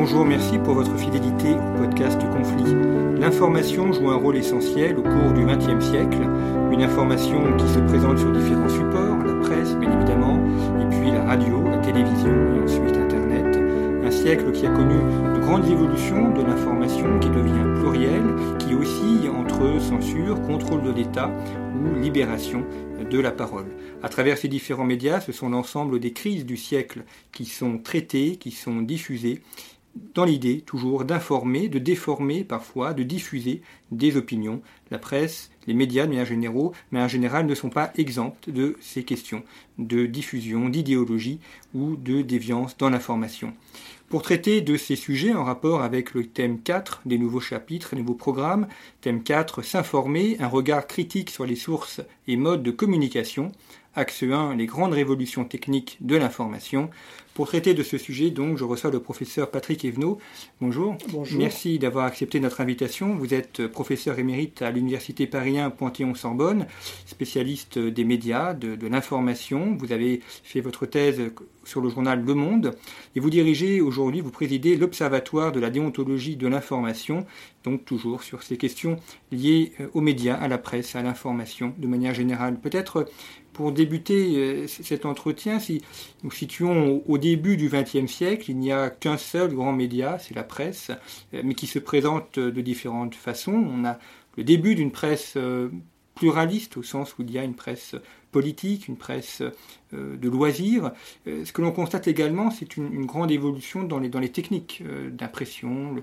Bonjour, merci pour votre fidélité au podcast Conflit. L'information joue un rôle essentiel au cours du XXe siècle, une information qui se présente sur différents supports, la presse bien évidemment, et puis la radio, la télévision et ensuite Internet. Un siècle qui a connu de grandes évolutions de l'information qui devient plurielle, qui oscille entre censure, contrôle de l'État ou libération de la parole. À travers ces différents médias, ce sont l'ensemble des crises du siècle qui sont traitées, qui sont diffusées dans l'idée toujours d'informer, de déformer parfois, de diffuser des opinions. La presse, les médias de manière générale, mais en général ne sont pas exempts de ces questions de diffusion, d'idéologie ou de déviance dans l'information. Pour traiter de ces sujets en rapport avec le thème 4 des nouveaux chapitres, des nouveaux programmes, thème 4, s'informer, un regard critique sur les sources et modes de communication, axe 1, les grandes révolutions techniques de l'information, pour traiter de ce sujet, donc, je reçois le professeur Patrick Evenot. Bonjour. Bonjour. Merci d'avoir accepté notre invitation. Vous êtes professeur émérite à l'Université Paris 1 Panthéon-Sorbonne, spécialiste des médias, de, de l'information. Vous avez fait votre thèse sur le journal Le Monde et vous dirigez aujourd'hui, vous présidez l'Observatoire de la déontologie de l'information, donc toujours sur ces questions liées aux médias, à la presse, à l'information de manière générale. Peut-être pour débuter cet entretien, si nous situons au début du XXe siècle, il n'y a qu'un seul grand média, c'est la presse, mais qui se présente de différentes façons. On a le début d'une presse pluraliste au sens où il y a une presse politique, une presse de loisirs. Ce que l'on constate également, c'est une, grande évolution dans les, techniques d'impression,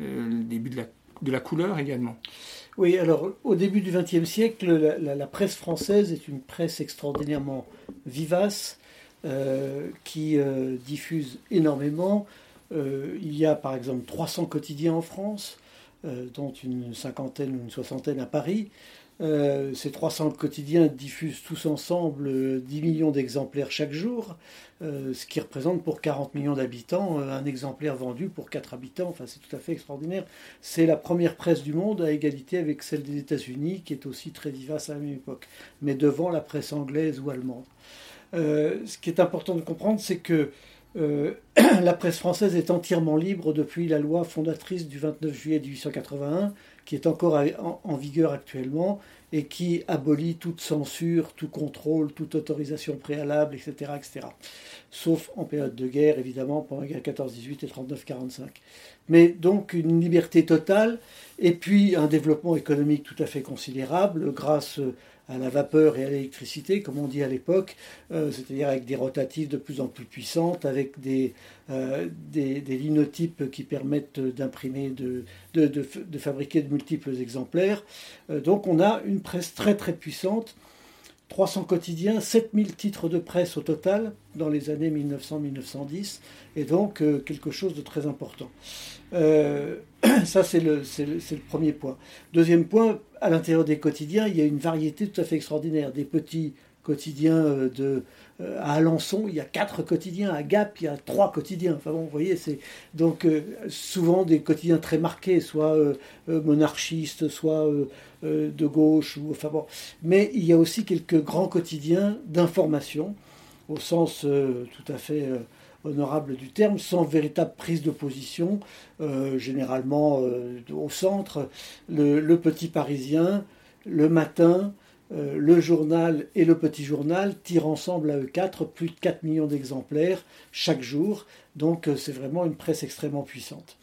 le, début de la couleur également. Oui, alors au début du XXe siècle, la, la, la, presse française est une presse extraordinairement vivace euh, qui euh, diffuse énormément. Euh, il y a par exemple 300 quotidiens en France, dont une cinquantaine ou une soixantaine à Paris. Euh, ces 300 quotidiens diffusent tous ensemble 10 millions d'exemplaires chaque jour, euh, ce qui représente pour 40 millions d'habitants euh, un exemplaire vendu pour 4 habitants. Enfin, c'est tout à fait extraordinaire. C'est la première presse du monde à égalité avec celle des États-Unis, qui est aussi très vivace à la même époque, mais devant la presse anglaise ou allemande. ce qui est important de comprendre, c'est que la presse française est entièrement libre depuis la loi fondatrice du 29 juillet 1881 qui est encore en vigueur actuellement et qui abolit toute censure, tout contrôle, toute autorisation préalable, etc. etc. Sauf en période de guerre, évidemment, pendant la guerre 14-18 et 39-45. Mais donc une liberté totale et puis un développement économique tout à fait considérable grâce à la vapeur et à l'électricité, comme on dit à l'époque, euh, c'est-à-dire avec des rotatives de plus en plus puissantes, avec des, euh, des, linotypes qui permettent d'imprimer, de, de, de, de, fabriquer de multiples exemplaires. Euh, donc on a une presse très très puissante, 300 quotidiens, 7000 titres de presse au total dans les années 1900-1910, et donc quelque chose de très important. Ça, c'est le, le, premier point. Deuxième point, à l'intérieur des quotidiens, il y a une variété tout à fait extraordinaire. Des petits quotidiens euh, de, euh, à Alençon, il y a quatre quotidiens. À Gap, il y a trois quotidiens. Enfin bon, vous voyez, c'est donc euh, souvent des quotidiens très marqués, soit monarchistes, soit de gauche. Ou, enfin bon. Mais il y a aussi quelques grands quotidiens d'information, au sens tout à fait honorable du terme, sans véritable prise de position, euh, généralement euh, au centre, le, Petit Parisien, le Matin, euh, le journal et le Petit Journal tirent ensemble à eux quatre plus de 4 millions d'exemplaires chaque jour, donc c'est vraiment une presse extrêmement puissante.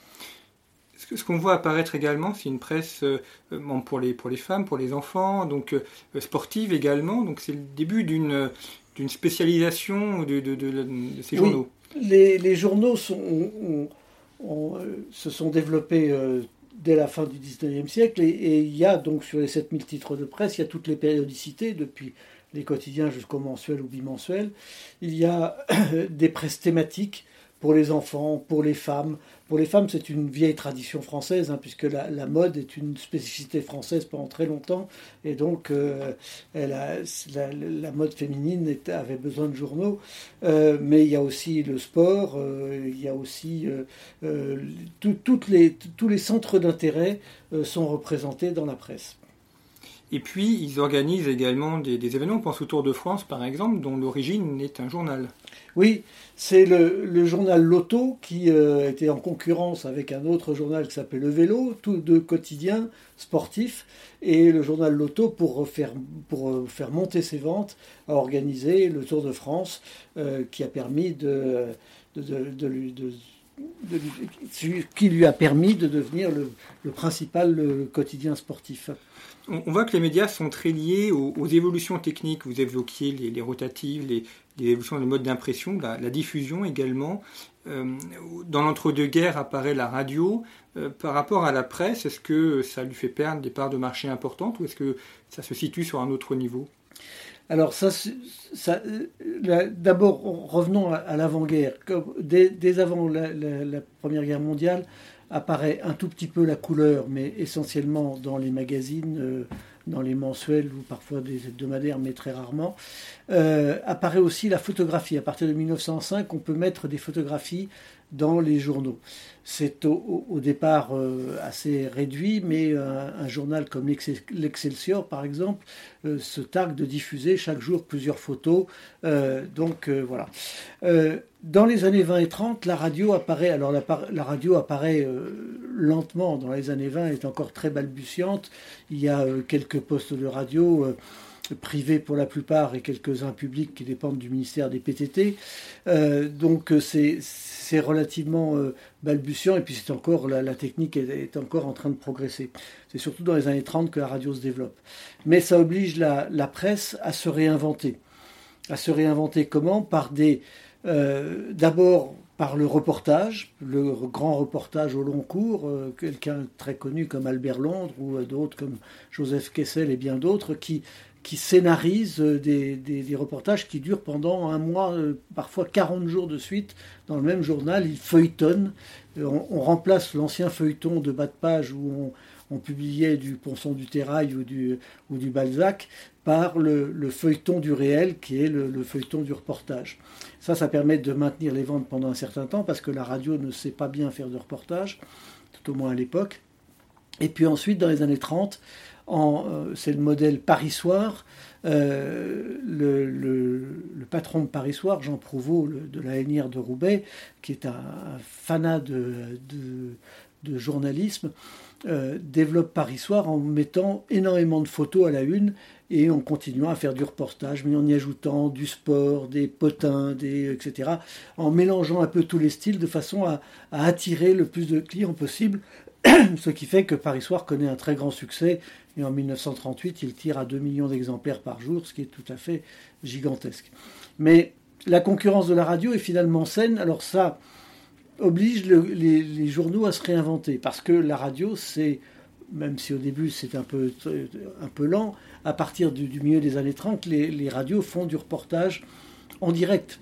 Ce qu'on voit apparaître également, c'est une presse pour, les, pour les femmes, pour les enfants, donc sportive également. Donc c'est le début d'une d'une spécialisation de, de, de, de ces oui. journaux. les, journaux sont, se sont développés dès la fin du 19e siècle et, il y a donc sur les 7000 titres de presse, il y a toutes les périodicités depuis les quotidiens jusqu'au mensuel ou bimensuel. Il y a des presses thématiques pour les enfants, pour les femmes. Pour les femmes, c'est une vieille tradition française, hein, puisque la, mode est une spécificité française pendant très longtemps. Et donc, euh, elle la, mode féminine avait besoin de journaux. Euh, mais il y a aussi le sport, euh, il y a aussi toutes les, tous les centres d'intérêt sont représentés dans la presse. Et puis, ils organisent également des, événements. On pense au Tour de France, par exemple, dont l'origine est un journal. Oui, c'est le, journal Loto qui euh, était en concurrence avec un autre journal qui s'appelle Le Vélo, tous deux quotidiens sportifs. Et le journal Loto, pour euh, faire monter ses ventes, a organisé le Tour de France qui lui a permis de devenir le, principal quotidien sportif on, voit que les médias sont très liés aux, évolutions techniques. Vous évoquiez les, rotatives, les, évolutions des modes d'impression, la, diffusion également. Euh, dans l'entre-deux-guerres apparaît la radio. Euh, par rapport à la presse, est-ce que ça lui fait perdre des parts de marché importantes ou est-ce que ça se situe sur un autre niveau? Alors, euh, d'abord, revenons à, l'avant-guerre. Dès, avant la, Première Guerre mondiale, apparaît un tout petit peu la couleur, mais essentiellement dans les magazines, euh, dans les mensuels ou parfois des hebdomadaires, mais très rarement. Euh, apparaît aussi la photographie. À partir de 1905, on peut mettre des photographies dans les journaux. C'est au, départ euh, assez réduit, mais un, journal comme l'Excelsior, par exemple, euh, se targue de diffuser chaque jour plusieurs photos. Euh, donc voilà. dans les années 20 et 30, la radio apparaît. Alors la, la radio apparaît lentement. Dans les années 20, elle est encore très balbutiante. Il y a quelques postes de radio privés pour la plupart et quelques-uns publics qui dépendent du ministère des PTT. donc c'est relativement euh, balbutiant et puis c'est encore la, technique est, encore en train de progresser. C'est surtout dans les années 30 que la radio se développe. Mais ça oblige la, presse à se réinventer. À se réinventer comment? Par des euh, d'abord par le reportage, le grand reportage au long cours, euh, quelqu'un très connu comme Albert Londres ou d'autres comme Joseph Kessel et bien d'autres qui qui scénarise euh, des, reportages qui durent pendant un mois, euh, parfois 40 jours de suite, dans le même journal. Il feuilletonne. Euh, on, remplace l'ancien feuilleton de bas de page où on, publiait du Ponson du Terrail ou du Balzac par le, feuilleton du réel qui est le, feuilleton du reportage. Ça, ça permet de maintenir les ventes pendant un certain temps parce que la radio ne sait pas bien faire de reportage, tout au moins à l'époque. Et puis ensuite, dans les années 30, euh, c'est le modèle Paris Soir. Euh, le, patron de Paris Soir, Jean Prouveau, de la Hainière de Roubaix, qui est un, fanat de, journalisme, euh, développe Paris Soir en mettant énormément de photos à la une et en continuant à faire du reportage, mais en y ajoutant du sport, des potins, des, etc., en mélangeant un peu tous les styles de façon à attirer le plus de clients possible ce qui fait que Paris Soir connaît un très grand succès et en 1938 il tire à 2 millions d'exemplaires par jour, ce qui est tout à fait gigantesque. Mais la concurrence de la radio est finalement saine, alors ça oblige les, journaux à se réinventer parce que la radio c'est même si au début c'est un peu, un peu lent, à partir du, milieu des années 30, les radios font du reportage en direct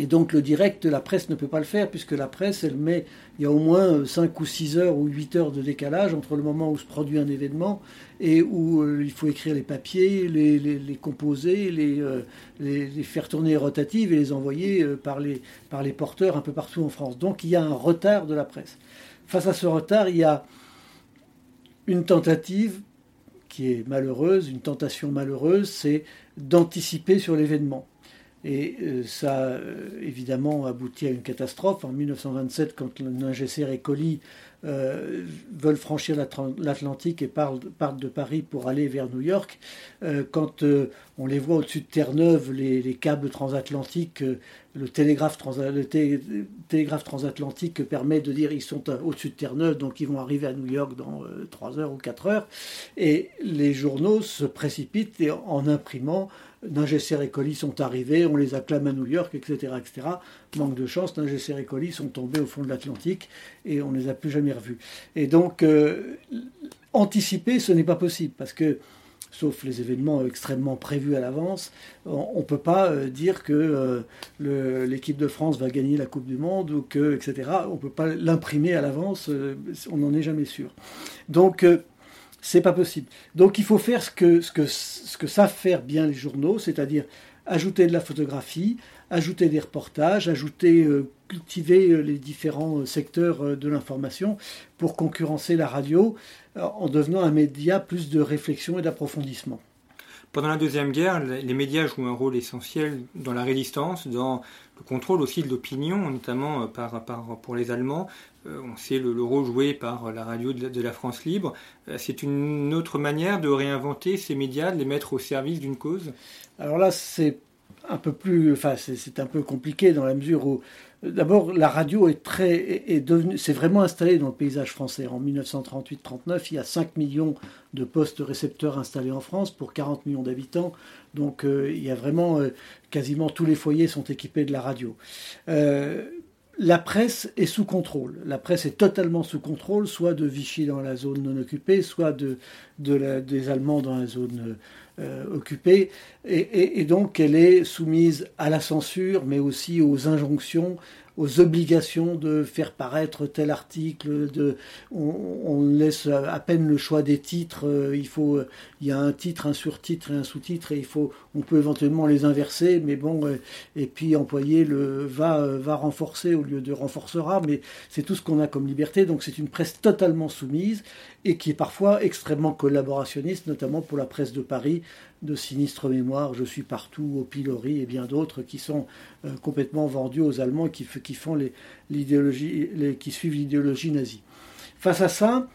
et donc le direct, la presse ne peut pas le faire, puisque la presse, elle met, il y a au moins 5 ou 6 heures ou 8 heures de décalage entre le moment où se produit un événement et où euh, il faut écrire les papiers, les, composer, euh, les, les, faire tourner rotatives et les envoyer euh, par les, par les porteurs un peu partout en France. Donc il y a un retard de la presse. Face à ce retard, il y a une tentative qui est malheureuse, une tentation malheureuse, c'est d'anticiper sur l'événement. Et euh, ça, euh, évidemment, aboutit à une catastrophe. En 1927, quand Ningesser et Colli euh, veulent franchir l'Atlantique et partent, de Paris pour aller vers New York. Euh, quand euh, on les voit au-dessus de Terre-Neuve, les, câbles transatlantiques, le, télégraphe transatlantique permet de dire ils sont au-dessus de Terre-Neuve, donc ils vont arriver à New York dans 3 heures ou 4 heures. Et les journaux se précipitent en imprimant Ningesser et colis sont arrivés, on les acclame à New York, etc. etc. Manque de chance, Ningesser et colis sont tombés au fond de l'Atlantique et on ne les a plus jamais revus. Et donc, euh, anticiper, ce n'est pas possible parce que, sauf les événements extrêmement prévus à l'avance, on ne peut pas euh, dire que euh, l'équipe de France va gagner la Coupe du Monde ou que, etc. On ne peut pas l'imprimer à l'avance, on n'en est jamais sûr. Donc, c'est pas possible. Donc il faut faire ce que, ce que, ce que savent faire bien les journaux, c'est-à-dire ajouter de la photographie, ajouter des reportages, ajouter, euh, cultiver euh, les différents euh, secteurs de l'information pour concurrencer la radio en devenant un média plus de réflexion et d'approfondissement. Pendant la Deuxième Guerre, les médias jouent un rôle essentiel dans la résistance, dans le contrôle aussi de l'opinion, notamment par, par, pour les Allemands. On sait le, rôle joué par la radio de la, France libre. C'est une autre manière de réinventer ces médias, de les mettre au service d'une cause? Alors là, c'est un peu plus, enfin, c'est un peu compliqué dans la mesure où, d'abord, la radio est très, est devenue, c'est vraiment installé dans le paysage français. En 1938-39, il y a 5 millions de postes récepteurs installés en France pour 40 millions d'habitants. Donc, euh, il y a vraiment quasiment tous les foyers sont équipés de la radio la presse est sous contrôle. La presse est totalement sous contrôle, soit de Vichy dans la zone non occupée, soit de, des Allemands dans la zone euh, occupée. et, donc elle est soumise à la censure, mais aussi aux injonctions, aux obligations de faire paraître tel article, de, on, laisse à peine le choix des titres, euh, il faut, il y a un titre, un surtitre et un sous-titre, et il faut, on peut éventuellement les inverser, mais bon, euh, et puis employer le va, euh, va renforcer au lieu de renforcera, mais c'est tout ce qu'on a comme liberté, donc c'est une presse totalement soumise et qui est parfois extrêmement collaborationniste, notamment pour la presse de Paris, de sinistre mémoire, Je suis partout, au pilori et bien d'autres qui sont euh, complètement vendus aux Allemands qui, qui, font l'idéologie, qui suivent l'idéologie nazie. Face à ça,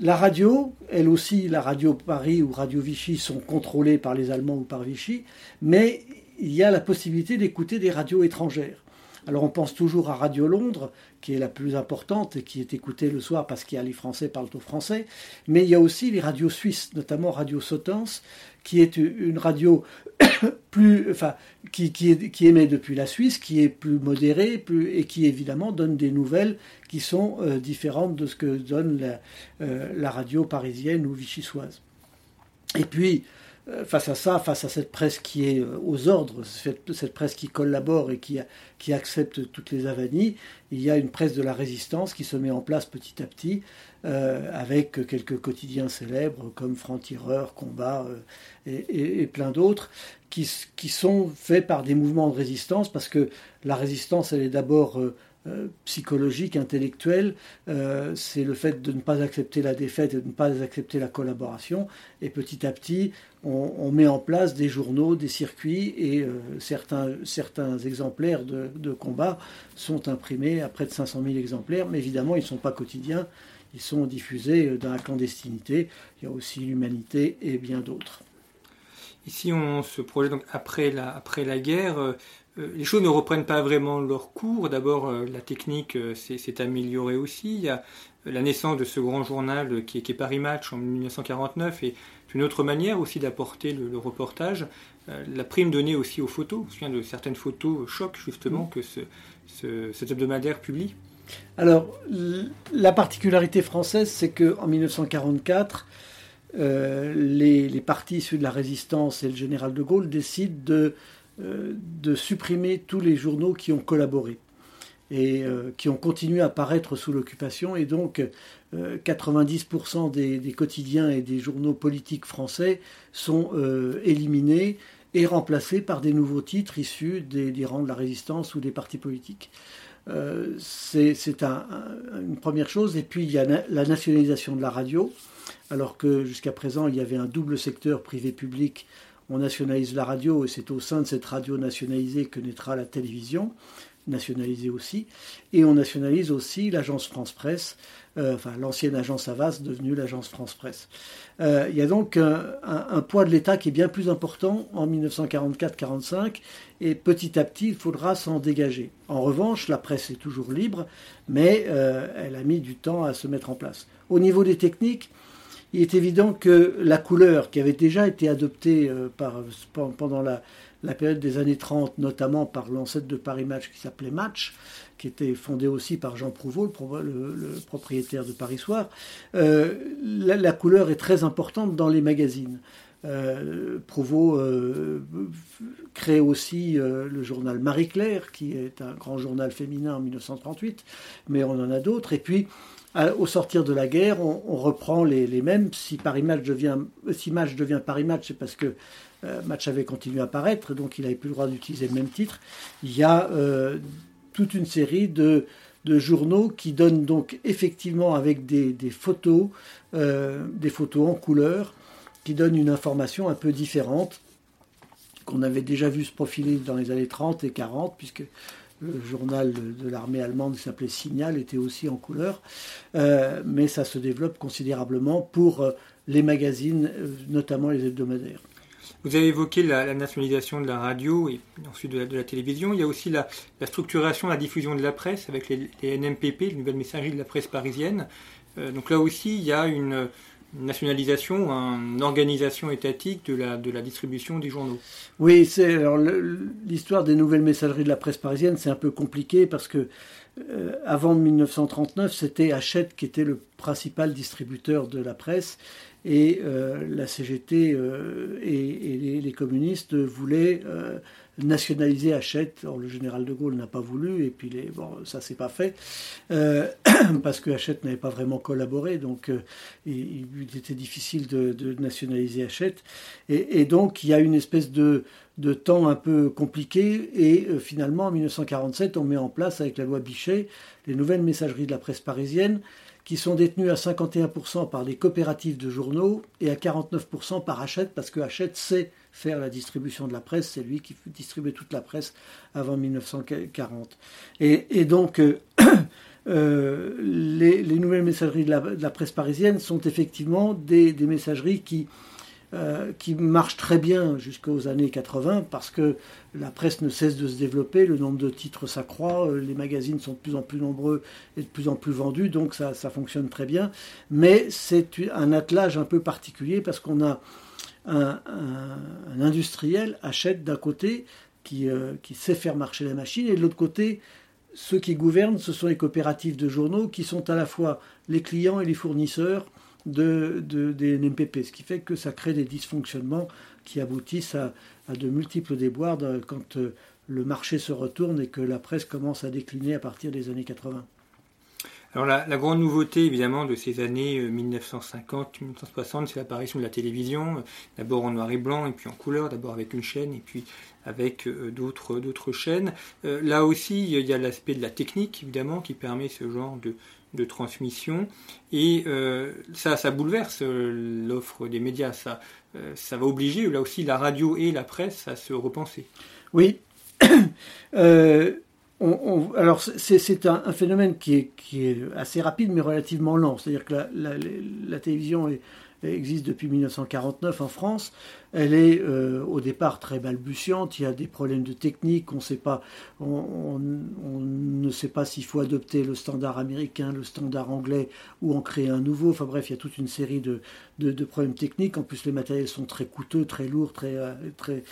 la radio, elle aussi, la radio Paris ou Radio Vichy sont contrôlées par les Allemands ou par Vichy, mais il y a la possibilité d'écouter des radios étrangères. Alors on pense toujours à Radio Londres, qui est la plus importante et qui est écoutée le soir parce qu'il y a les Français parlent au français, mais il y a aussi les radios suisses, notamment Radio Sotens, qui est une radio plus, enfin, qui, qui, émet depuis la Suisse, qui est plus modérée plus, et qui évidemment donne des nouvelles qui sont euh, différentes de ce que donne la, euh, la radio parisienne ou vichysoise. Et puis, face à ça, face à cette presse qui est euh, aux ordres, cette, presse qui collabore et qui, accepte toutes les avanies, il y a une presse de la résistance qui se met en place petit à petit, euh, avec quelques quotidiens célèbres comme Franc-Tireur, Combat et, plein d'autres, qui, sont faits par des mouvements de résistance, parce que la résistance, elle est d'abord euh, psychologique, intellectuel, euh, c'est le fait de ne pas accepter la défaite et de ne pas accepter la collaboration. Et petit à petit, on, met en place des journaux, des circuits, et euh, certains, certains exemplaires de, de, combat sont imprimés à près de 500 000 exemplaires, mais évidemment, ils ne sont pas quotidiens, ils sont diffusés dans la clandestinité. Il y a aussi l'humanité et bien d'autres. Ici, on se projette donc après la, après la guerre. Euh, les choses ne reprennent pas vraiment leur cours. D'abord, euh, la technique euh, s'est améliorée aussi. Il y a la naissance de ce grand journal qui est, Paris Match en 1949 et une autre manière aussi d'apporter le, reportage. la prime donnée aussi aux photos. Je me de certaines photos choc justement que ce, cet hebdomadaire publie. Alors, la particularité française, c'est qu'en 1944, les, les partis issus de la résistance et le général de Gaulle décident de de supprimer tous les journaux qui ont collaboré et euh, qui ont continué à paraître sous l'occupation. Et donc, 90% euh, des, quotidiens et des journaux politiques français sont éliminés et remplacés par des nouveaux titres issus des, rangs de la résistance ou des partis politiques. c'est une première chose. Et puis, il y a la nationalisation de la radio, alors que jusqu'à présent, il y avait un double secteur privé-public on nationalise la radio et c'est au sein de cette radio nationalisée que naîtra la télévision. nationalisé aussi. Et on nationalise aussi l'agence France Presse, euh, enfin l'ancienne agence Avas devenue l'agence France Presse. Euh, il y a donc un, poids de l'État qui est bien plus important en 1944-45 et petit à petit il faudra s'en dégager. En revanche, la presse est toujours libre, mais euh, elle a mis du temps à se mettre en place. Au niveau des techniques, il est évident que la couleur qui avait déjà été adoptée par, pendant la, la période des années 30, notamment par l'ancêtre de Paris Match qui s'appelait Match, qui était fondé aussi par Jean Prouveau, le, propriétaire de Paris Soir, euh, la, couleur est très importante dans les magazines. Euh, Prouveau euh, crée aussi le journal Marie-Claire, qui est un grand journal féminin en 1938, mais on en a d'autres. Et puis, au sortir de la guerre, on, reprend les, mêmes. Si Paris Match devient, si Match devient Paris Match, c'est parce que euh, Match avait continué à paraître, donc il n'avait plus le droit d'utiliser le même titre. Il y a euh, toute une série de, journaux qui donnent donc effectivement avec des, photos, euh, des photos en couleur, qui donnent une information un peu différente qu'on avait déjà vu se profiler dans les années 30 et 40, puisque le journal de, l'armée allemande qui s'appelait Signal était aussi en couleur, mais ça se développe considérablement pour les magazines, notamment les hebdomadaires. Vous avez évoqué la, nationalisation de la radio et ensuite de la, télévision. Il y a aussi la, structuration, la diffusion de la presse avec les, NMPP, les nouvelles messageries de la presse parisienne. Euh, donc là aussi, il y a une, nationalisation, une organisation étatique de la, de la distribution des journaux. Oui, c'est l'histoire des nouvelles messageries de la presse parisienne, c'est un peu compliqué parce que euh, avant 1939, c'était Hachette qui était le principal distributeur de la presse et euh, la CGT euh, et, les, communistes voulaient nationaliser Hachette. Le général de Gaulle n'a pas voulu, et puis bon, ça s'est pas fait, parce que Hachette n'avait pas vraiment collaboré, donc il, était difficile de, nationaliser Hachette. Et, donc, il y a une espèce de, de temps un peu compliqué, et finalement, en 1947, on met en place, avec la loi Bichet, les nouvelles messageries de la presse parisienne, qui sont détenus à 51% par les coopératives de journaux et à 49% par Hachette, parce que Hachette sait faire la distribution de la presse, c'est lui qui distribuait toute la presse avant 1940. Et, donc, euh, euh, les, nouvelles messageries de la, presse parisienne sont effectivement des messageries qui euh, qui marche très bien jusqu'aux années 80 parce que la presse ne cesse de se développer, le nombre de titres s'accroît, euh, les magazines sont de plus en plus nombreux et de plus en plus vendus, donc ça, fonctionne très bien. Mais c'est un attelage un peu particulier parce qu'on a un, industriel achète d'un côté euh, qui sait faire marcher la machine et de l'autre côté ceux qui gouvernent, ce sont les coopératives de journaux qui sont à la fois les clients et les fournisseurs de, des NMPP, ce qui fait que ça crée des dysfonctionnements qui aboutissent à, de multiples déboires quand euh, le marché se retourne et que la presse commence à décliner à partir des années 80. Alors la, grande nouveauté évidemment de ces années 1950-1960, euh, c'est l'apparition de la télévision, euh, d'abord en noir et blanc et puis en couleur, d'abord avec une chaîne et puis avec d'autres, d'autres chaînes. là aussi, il y a l'aspect de la technique évidemment qui permet ce genre de, de transmission. Et euh, ça, ça bouleverse euh, l'offre des médias. Ça, euh, ça va obliger, là aussi, la radio et la presse à se repenser. Oui. alors, c'est un, phénomène qui est, qui est, assez rapide, mais relativement lent. C'est-à-dire que la, télévision existe depuis 1949 en France. Elle est euh, au départ très balbutiante, il y a des problèmes de technique, on, ne sait pas s'il faut adopter le standard américain, le standard anglais ou en créer un nouveau. Enfin bref, il y a toute une série de, problèmes techniques. En plus, les matériels sont très coûteux, très lourds, très, euh, très...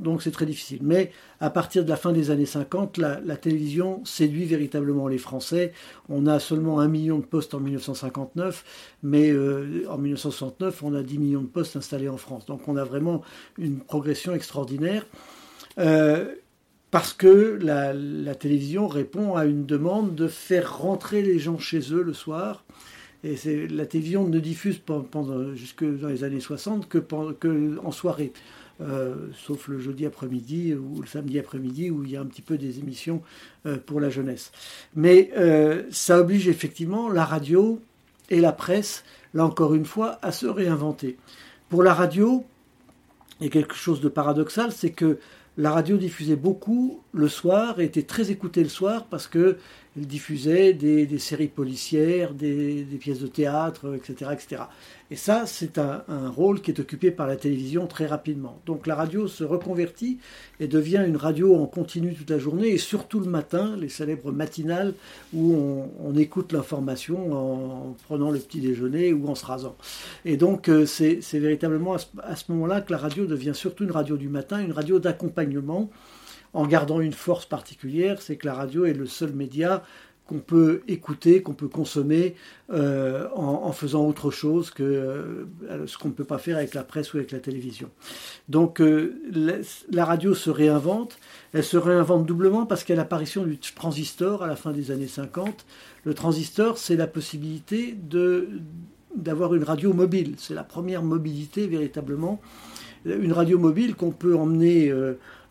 Donc c'est très difficile. Mais à partir de la fin des années 50, la, la télévision séduit véritablement les Français. On a seulement un million de postes en 1959, mais euh, en 1969, on a 10 millions de postes installés en France. Donc on a vraiment une progression extraordinaire. Euh, parce que la, télévision répond à une demande de faire rentrer les gens chez eux le soir. Et la télévision ne diffuse pendant, jusque dans les années 60 que, que en soirée. Euh, sauf le jeudi après-midi ou le samedi après-midi où il y a un petit peu des émissions euh, pour la jeunesse. Mais ça oblige effectivement la radio et la presse, là encore une fois, à se réinventer. Pour la radio, a quelque chose de paradoxal, c'est que la radio diffusait beaucoup le soir et était très écoutée le soir parce que elle diffusait des, séries policières, des, pièces de théâtre, etc. etc. Et ça, c'est un, rôle qui est occupé par la télévision très rapidement. Donc la radio se reconvertit et devient une radio en continu toute la journée et surtout le matin, les célèbres matinales où on, écoute l'information en, prenant le petit déjeuner ou en se rasant. Et donc euh, c'est véritablement à ce moment-là que la radio devient surtout une radio du matin, une radio d'accompagnement en gardant une force particulière, c'est que la radio est le seul média qu'on peut écouter, qu'on peut consommer euh, en, faisant autre chose que euh, ce qu'on ne peut pas faire avec la presse ou avec la télévision. Donc euh, la, radio se réinvente, elle se réinvente doublement parce qu'à l'apparition du transistor à la fin des années 50, le transistor c'est la possibilité d'avoir une radio mobile, c'est la première mobilité véritablement, une radio mobile qu'on peut emmener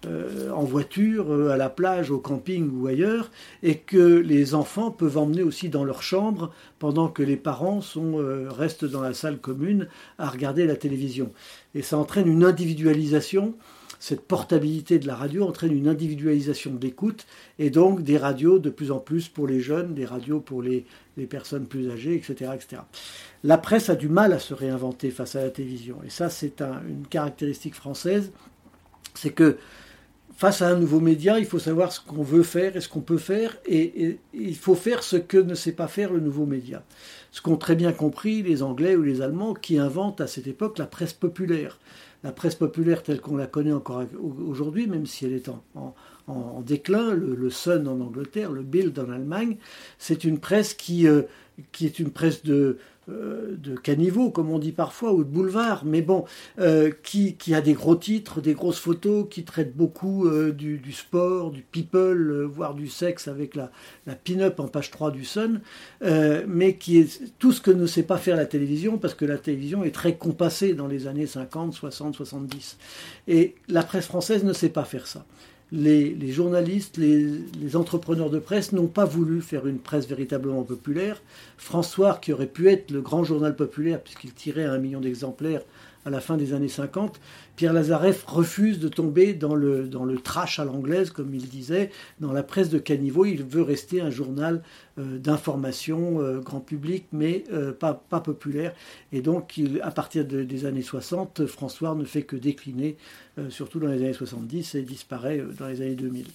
euh, en voiture, euh, à la plage, au camping ou ailleurs, et que les enfants peuvent emmener aussi dans leur chambre pendant que les parents sont, euh, restent dans la salle commune à regarder la télévision. Et ça entraîne une individualisation. Cette portabilité de la radio entraîne une individualisation de l'écoute et donc des radios de plus en plus pour les jeunes, des radios pour les, personnes plus âgées, etc., etc. La presse a du mal à se réinventer face à la télévision. Et ça, c'est une caractéristique française. C'est que face à un nouveau média, il faut savoir ce qu'on veut faire et ce qu'on peut faire, et, il faut faire ce que ne sait pas faire le nouveau média. Ce qu'ont très bien compris les Anglais ou les Allemands qui inventent à cette époque la presse populaire. La presse populaire telle qu'on la connaît encore aujourd'hui, même si elle est en, déclin, le, Sun en Angleterre, le Bild en Allemagne, c'est une presse qui, euh, est une presse de, de caniveau, comme on dit parfois, ou de boulevard, mais bon, euh, qui, a des gros titres, des grosses photos, qui traite beaucoup euh, du, sport, du people, voire du sexe avec la, la pin-up en page 3 du Sun, mais qui est tout ce que ne sait pas faire la télévision, parce que la télévision est très compassée dans les années 50, 60, 70. Et la presse française ne sait pas faire ça les, journalistes, les, entrepreneurs de presse n'ont pas voulu faire une presse véritablement populaire. François, qui aurait pu être le grand journal populaire, puisqu'il tirait un million d'exemplaires à la fin des années 50, Pierre Lazareff refuse de tomber dans le, dans le trash à l'anglaise, comme il disait, dans la presse de caniveau. Il veut rester un journal euh, d'information euh, grand public, mais euh, pas, pas populaire. Et donc, à partir des années 60, François ne fait que décliner, surtout dans les années 70, et disparaît dans les années 2000.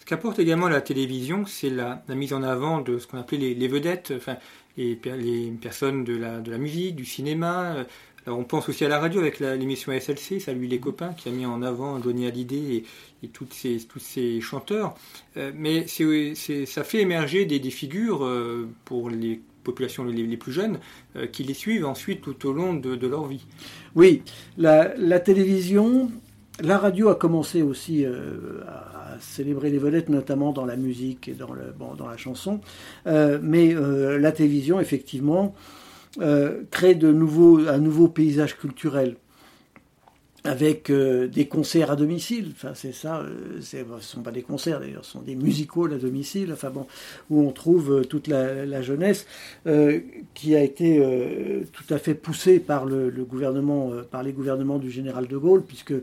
Ce qu'apporte également la télévision, c'est la, mise en avant de ce qu'on appelait les, vedettes, enfin, les, les, personnes de la, de la musique, du cinéma, on pense aussi à la radio avec l'émission SLC, Salut les copains, qui a mis en avant Johnny Hallyday et, tous ces chanteurs. Euh, mais ça fait émerger des, figures euh, pour les populations les, plus jeunes euh, qui les suivent ensuite tout au long de, leur vie. Oui, la, télévision, la radio a commencé aussi à célébrer les vedettes, notamment dans la musique et dans la chanson. mais la télévision, effectivement, euh, crée de nouveaux, un nouveau paysage culturel avec euh, des concerts à domicile. Enfin, c'est ça. Euh, ce ne sont pas des concerts d'ailleurs, ce sont des musicals à domicile. Enfin bon, où on trouve toute la, jeunesse qui a été tout à fait poussée par le, gouvernement, par les gouvernements du général de Gaulle, puisque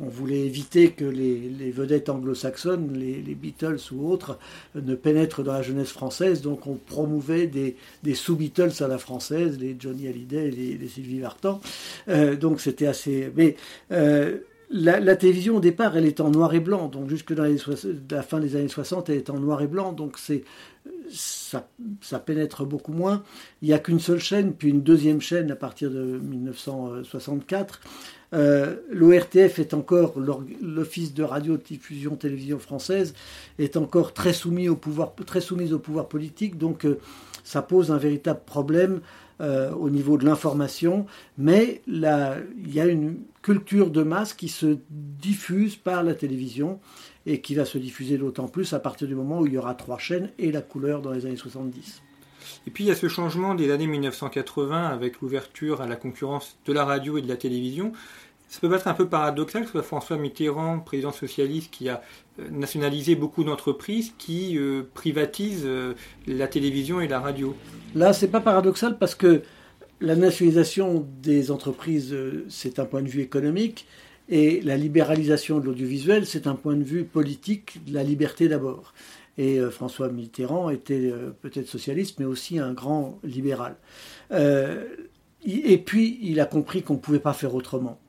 on voulait éviter que les, vedettes anglo-saxonnes, les, Beatles ou autres, ne pénètrent dans la jeunesse française. Donc on promouvait des, sous-Beatles à la française, les Johnny Hallyday et les, Sylvie Vartan. Euh, donc c'était assez... Mais euh, la, télévision au départ, elle est en noir et blanc. Donc jusque dans la fin des années 60, elle est en noir et blanc. Donc c'est ça, pénètre beaucoup moins. Il n'y a qu'une seule chaîne, puis une deuxième chaîne à partir de 1964. Euh, L'ORTF est encore, l'Office de radio-diffusion télévision française, est encore très soumis au pouvoir, très soumise au pouvoir politique, donc euh, ça pose un véritable problème euh, au niveau de l'information, mais il y a une culture de masse qui se diffuse par la télévision et qui va se diffuser d'autant plus à partir du moment où il y aura trois chaînes et la couleur dans les années 70. Et puis il y a ce changement des années 1980 avec l'ouverture à la concurrence de la radio et de la télévision. Ça peut être un peu paradoxal que ce soit François Mitterrand, président socialiste, qui a euh, nationalisé beaucoup d'entreprises qui euh, privatisent euh, la télévision et la radio. Là, c'est pas paradoxal parce que la nationalisation des entreprises, c'est un point de vue économique, Et la libéralisation de l'audiovisuel, c'est un point de vue politique de la liberté d'abord. Et euh, François Mitterrand était euh, peut-être socialiste, mais aussi un grand libéral. Euh, et puis, il a compris qu'on ne pouvait pas faire autrement.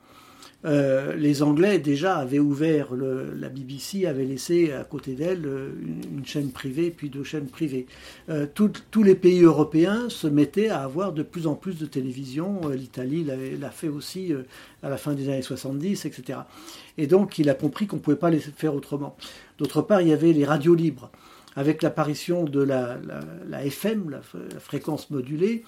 Euh, les Anglais déjà avaient ouvert, la BBC avait laissé à côté d'elle euh, une, chaîne privée puis deux chaînes privées. Euh, tous les pays européens se mettaient à avoir de plus en plus de télévision. L'Italie l'a fait aussi à la fin des années 70, etc. Et donc il a compris qu'on ne pouvait pas les faire autrement. D'autre part, il y avait les radios libres. Avec l'apparition de la, FM, la, fréquence modulée,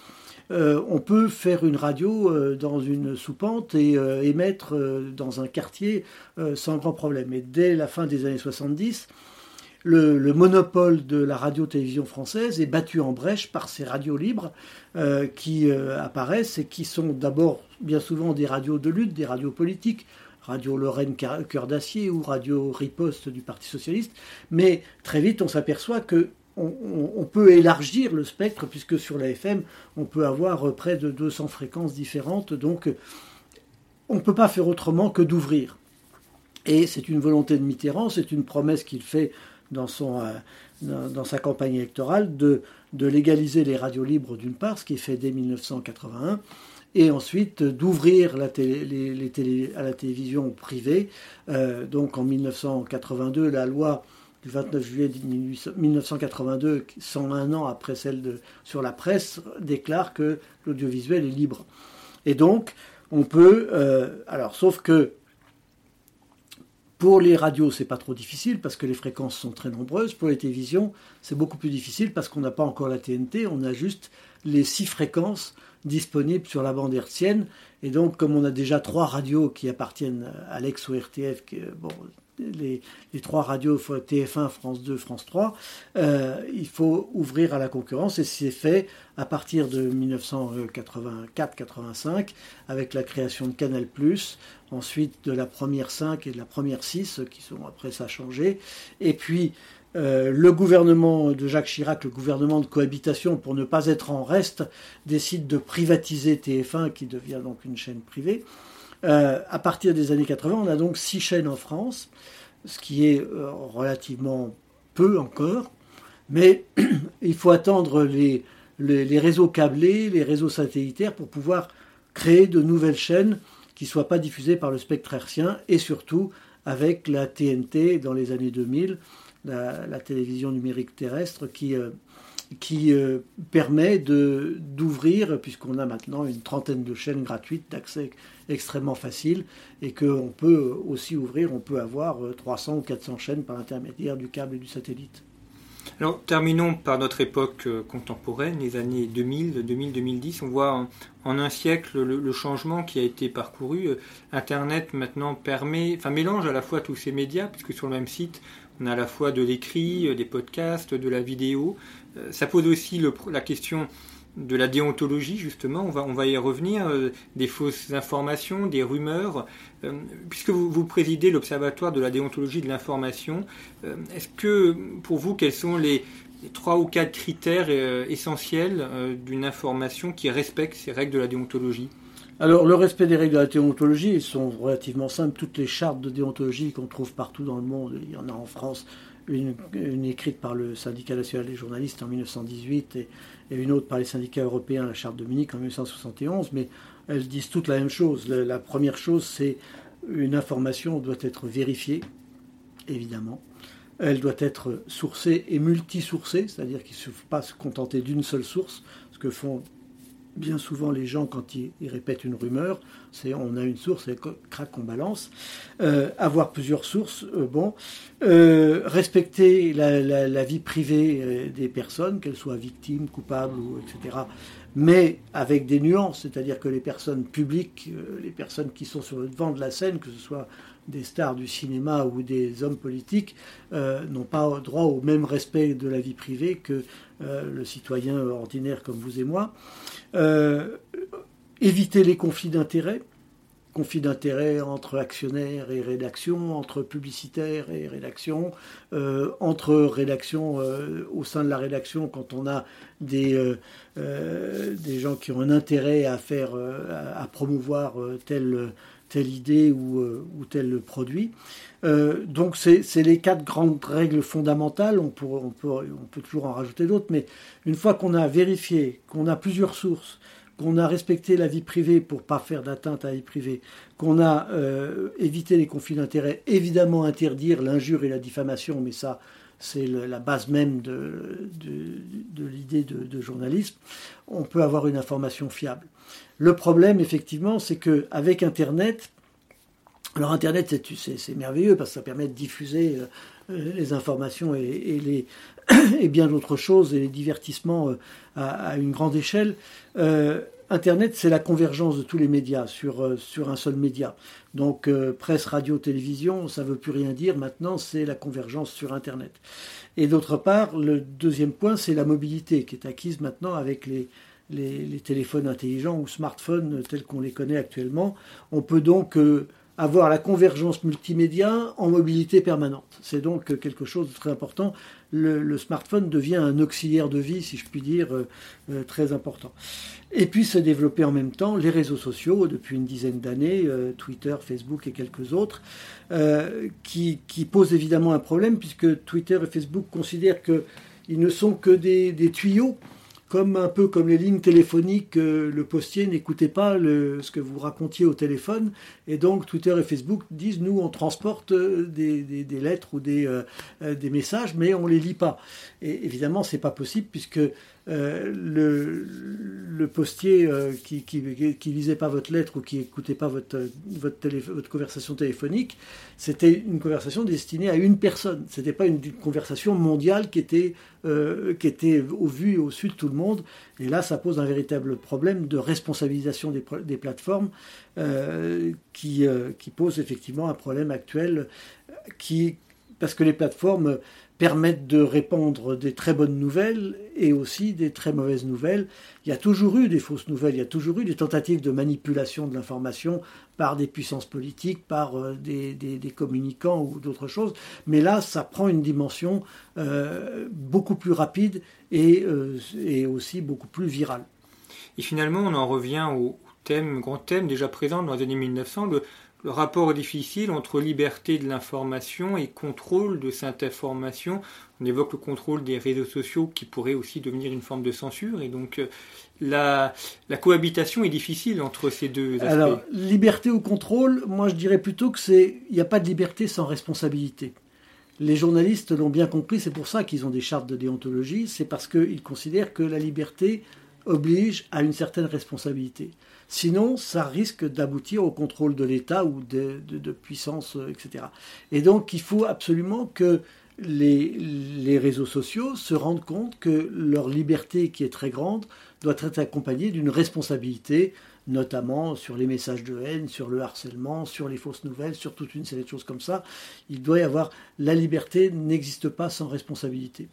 euh, on peut faire une radio euh, dans une soupente et euh, émettre dans un quartier sans grand problème. Et dès la fin des années 70, le, le monopole de la radio-télévision française est battu en brèche par ces radios libres qui apparaissent et qui sont d'abord bien souvent des radios de lutte, des radios politiques, Radio Lorraine Cœur d'Acier ou Radio Riposte du Parti Socialiste, mais très vite on s'aperçoit que on, peut élargir le spectre puisque sur la FM on peut avoir près de 200 fréquences différentes, donc on ne peut pas faire autrement que d'ouvrir. Et c'est une volonté de Mitterrand, c'est une promesse qu'il fait dans, son, euh, dans, sa campagne électorale de, de légaliser les radios libres d'une part, ce qui est fait dès 1981, et ensuite d'ouvrir la télé, à la télévision privée. Euh, donc en 1982, la loi du 29 juillet 1982, 101 ans après celle de, sur la presse, déclare que l'audiovisuel est libre. Et donc, on peut. Euh, alors, sauf que pour les radios, c'est pas trop difficile parce que les fréquences sont très nombreuses. Pour les télévisions, c'est beaucoup plus difficile parce qu'on n'a pas encore la TNT, on a juste les six fréquences disponibles sur la bande hertzienne. Et donc, comme on a déjà trois radios qui appartiennent à l'ex ORTF, qui, bon, les, trois radios TF1, France 2, France 3, euh, il faut ouvrir à la concurrence et c'est fait à partir de 1984-85 avec la création de Canal+, ensuite de la première 5 et de la première 6 qui sont après ça changé, et puis euh, le gouvernement de Jacques Chirac, le gouvernement de cohabitation, pour ne pas être en reste, décide de privatiser TF1, qui devient donc une chaîne privée. Euh, à partir des années 80, on a donc six chaînes en France, ce qui est euh, relativement peu encore, mais il faut attendre les, réseaux câblés, les réseaux satellitaires pour pouvoir créer de nouvelles chaînes qui ne soient pas diffusées par le spectre hertzien et surtout avec la TNT dans les années 2000 la, la, télévision numérique terrestre qui, euh, qui euh, permet d'ouvrir, puisqu'on a maintenant une trentaine de chaînes gratuites d'accès extrêmement facile, et qu'on peut aussi ouvrir, on peut avoir 300 ou 400 chaînes par l'intermédiaire du câble et du satellite. Alors terminons par notre époque contemporaine, les années 2000, 2000-2010. On voit en, en, un siècle le, le, changement qui a été parcouru. Internet maintenant permet, enfin mélange à la fois tous ces médias, puisque sur le même site, on a à la fois de l'écrit, des podcasts, de la vidéo. Ça pose aussi la question de la déontologie, justement, on va, y revenir, euh, des fausses informations, des rumeurs. Euh, puisque vous, présidez l'Observatoire de la déontologie de l'information, euh, est-ce que, pour vous, quels sont les, les trois ou quatre critères essentiels d'une information qui respecte ces règles de la déontologie? Alors, le respect des règles de la déontologie, ils sont relativement simples. Toutes les chartes de déontologie qu'on trouve partout dans le monde, il y en a en France, une, écrite par le syndicat national des journalistes en 1918 et, une autre par les syndicats européens, la charte de Munich en 1971, mais elles disent toutes la même chose. La, la première chose, c'est une information doit être vérifiée, évidemment. Elle doit être sourcée et multisourcée, c'est-à-dire qu'il ne faut pas se contenter d'une seule source, ce que font bien souvent les gens quand ils, répètent une rumeur, c'est on a une source et crac on balance. Euh, avoir plusieurs sources, euh, bon, euh, respecter la, la, vie privée des personnes, qu'elles soient victimes, coupables ou etc. Mais avec des nuances, c'est-à-dire que les personnes publiques, euh, les personnes qui sont sur le devant de la scène, que ce soit des stars du cinéma ou des hommes politiques euh, n'ont pas droit au même respect de la vie privée que euh, le citoyen ordinaire comme vous et moi. Euh, éviter les conflits d'intérêts, conflits d'intérêts entre actionnaires et rédaction, entre publicitaires et rédaction, euh, entre rédaction euh, au sein de la rédaction quand on a des, euh, des gens qui ont un intérêt à faire à, promouvoir tel telle idée ou, ou tel produit. donc c'est les quatre grandes règles fondamentales, on on peut, on peut toujours en rajouter d'autres, mais une fois qu'on a vérifié, qu'on a plusieurs sources, qu'on a respecté la vie privée pour pas faire d'atteinte à la vie privée, qu'on a euh, évité les conflits d'intérêts, évidemment interdire l'injure et la diffamation, mais ça c'est la base même de, de, l'idée de, journalisme, on peut avoir une information fiable. Le problème, effectivement, c'est qu'avec Internet, alors Internet, c'est merveilleux parce que ça permet de diffuser euh, les informations et, les, et bien d'autres choses, et les divertissements euh, à, une grande échelle. Euh, Internet, c'est la convergence de tous les médias sur, euh, sur un seul média. Donc presse, radio, télévision, ça ne veut plus rien dire. Maintenant, c'est la convergence sur Internet. Et d'autre part, le deuxième point, c'est la mobilité qui est acquise maintenant avec les, les, les téléphones intelligents ou smartphones tels qu'on les connaît actuellement. On peut donc avoir la convergence multimédia en mobilité permanente. C'est donc quelque chose de très important. Le, smartphone devient un auxiliaire de vie, si je puis dire, euh, euh, très important. Et puis se développer en même temps les réseaux sociaux depuis une dizaine d'années, euh, Twitter, Facebook et quelques autres, qui, posent évidemment un problème puisque Twitter et Facebook considèrent qu'ils ne sont que des tuyaux comme un peu comme les lignes téléphoniques, euh, le postier n'écoutait pas ce que vous racontiez au téléphone, et donc Twitter et Facebook disent nous on transporte euh, des, lettres ou des, euh, des messages, mais on les lit pas. Et évidemment c'est pas possible puisque euh, le, postier euh, qui, qui, lisait pas votre lettre ou qui écoutait pas votre, conversation téléphonique, c'était une conversation destinée à une personne. C'était pas une, conversation mondiale qui était, euh, qui était au vu et au su de tout le monde. Et là, ça pose un véritable problème de responsabilisation des, des plateformes qui, qui pose effectivement un problème actuel qui, parce que les plateformes permettent de répandre des très bonnes nouvelles et aussi des très mauvaises nouvelles. Il y a toujours eu des fausses nouvelles, il y a toujours eu des tentatives de manipulation de l'information par des puissances politiques, par euh, des, communicants ou d'autres choses. Mais là, ça prend une dimension euh, beaucoup plus rapide et, euh, et, aussi beaucoup plus virale. Et finalement, on en revient au thème, grand thème déjà présent dans les années 1900, le, le rapport est difficile entre liberté de l'information et contrôle de cette information. On évoque le contrôle des réseaux sociaux qui pourrait aussi devenir une forme de censure et donc euh, la, la cohabitation est difficile entre ces deux aspects. Alors, liberté ou contrôle, moi je dirais plutôt que c'est il n'y a pas de liberté sans responsabilité. Les journalistes l'ont bien compris, c'est pour ça qu'ils ont des chartes de déontologie, c'est parce qu'ils considèrent que la liberté oblige à une certaine responsabilité. Sinon, ça risque d'aboutir au contrôle de l'État ou de, puissance, euh, etc. Et donc, il faut absolument que les, réseaux sociaux se rendent compte que leur liberté, qui est très grande, doit être accompagnée d'une responsabilité notamment sur les messages de haine, sur le harcèlement, sur les fausses nouvelles, sur toute une série de choses comme ça. Il doit y avoir la liberté n'existe pas sans responsabilité.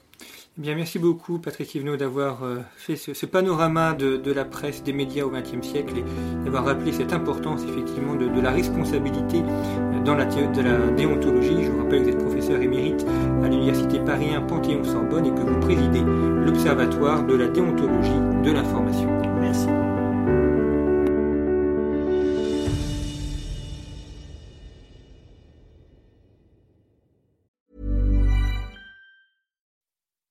Eh bien, merci beaucoup Patrick Yvenot d'avoir euh, fait ce, panorama de, la presse, des médias au XXe siècle et d'avoir rappelé cette importance effectivement de, la responsabilité dans la, de la déontologie. Je vous rappelle que vous êtes professeur émérite à l'Université Paris 1 Panthéon-Sorbonne et que vous présidez l'Observatoire de la déontologie de l'information. Merci.